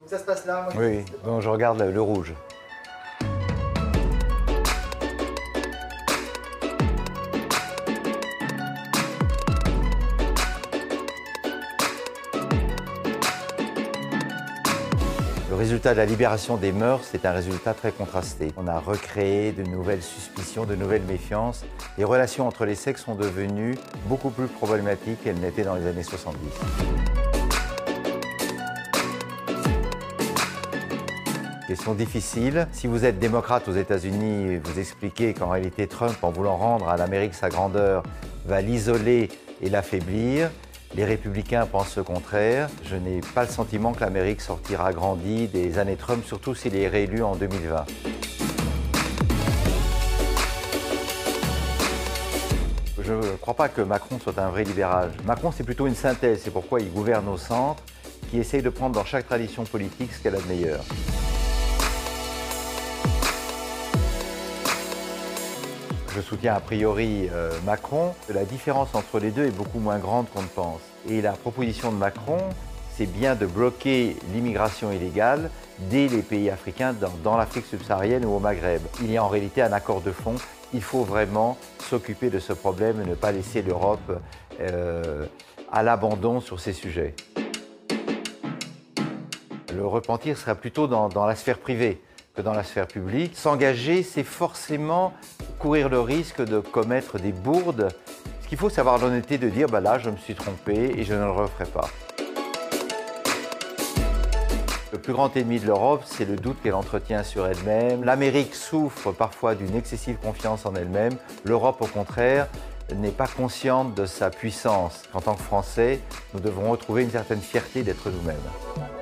Donc ça se passe là moi, je Oui, pas. donc je regarde le, le rouge. Le résultat de la libération des mœurs, c'est un résultat très contrasté. On a recréé de nouvelles suspicions, de nouvelles méfiances. Les relations entre les sexes sont devenues beaucoup plus problématiques qu'elles n'étaient dans les années 70. Question difficile. Si vous êtes démocrate aux États-Unis, vous expliquez qu'en réalité Trump, en voulant rendre à l'Amérique sa grandeur, va l'isoler et l'affaiblir. Les républicains pensent le contraire. Je n'ai pas le sentiment que l'Amérique sortira grandie des années Trump, surtout s'il est réélu en 2020. Je ne crois pas que Macron soit un vrai libéral. Macron, c'est plutôt une synthèse. C'est pourquoi il gouverne au centre, qui essaye de prendre dans chaque tradition politique ce qu'elle a de meilleur. Je soutiens a priori euh, Macron. La différence entre les deux est beaucoup moins grande qu'on ne pense. Et la proposition de Macron, c'est bien de bloquer l'immigration illégale dès les pays africains, dans, l'Afrique subsaharienne ou au Maghreb. Il y a en réalité un accord de fond. Il faut vraiment s'occuper de ce problème et ne pas laisser l'Europe euh, à l'abandon sur ces sujets. Le repentir sera plutôt dans la sphère privée que dans la sphère publique. S'engager, c'est forcément courir le risque de commettre des bourdes. Ce qu'il faut, c'est avoir l'honnêteté de dire, bah là, je me suis trompé et je ne le referai pas. Le plus grand ennemi de l'Europe, c'est le doute qu'elle entretient sur elle-même. L'Amérique souffre parfois d'une excessive confiance en elle-même. L'Europe, au contraire, n'est pas consciente de sa puissance. En tant que Français, nous devons retrouver une certaine fierté d'être nous-mêmes.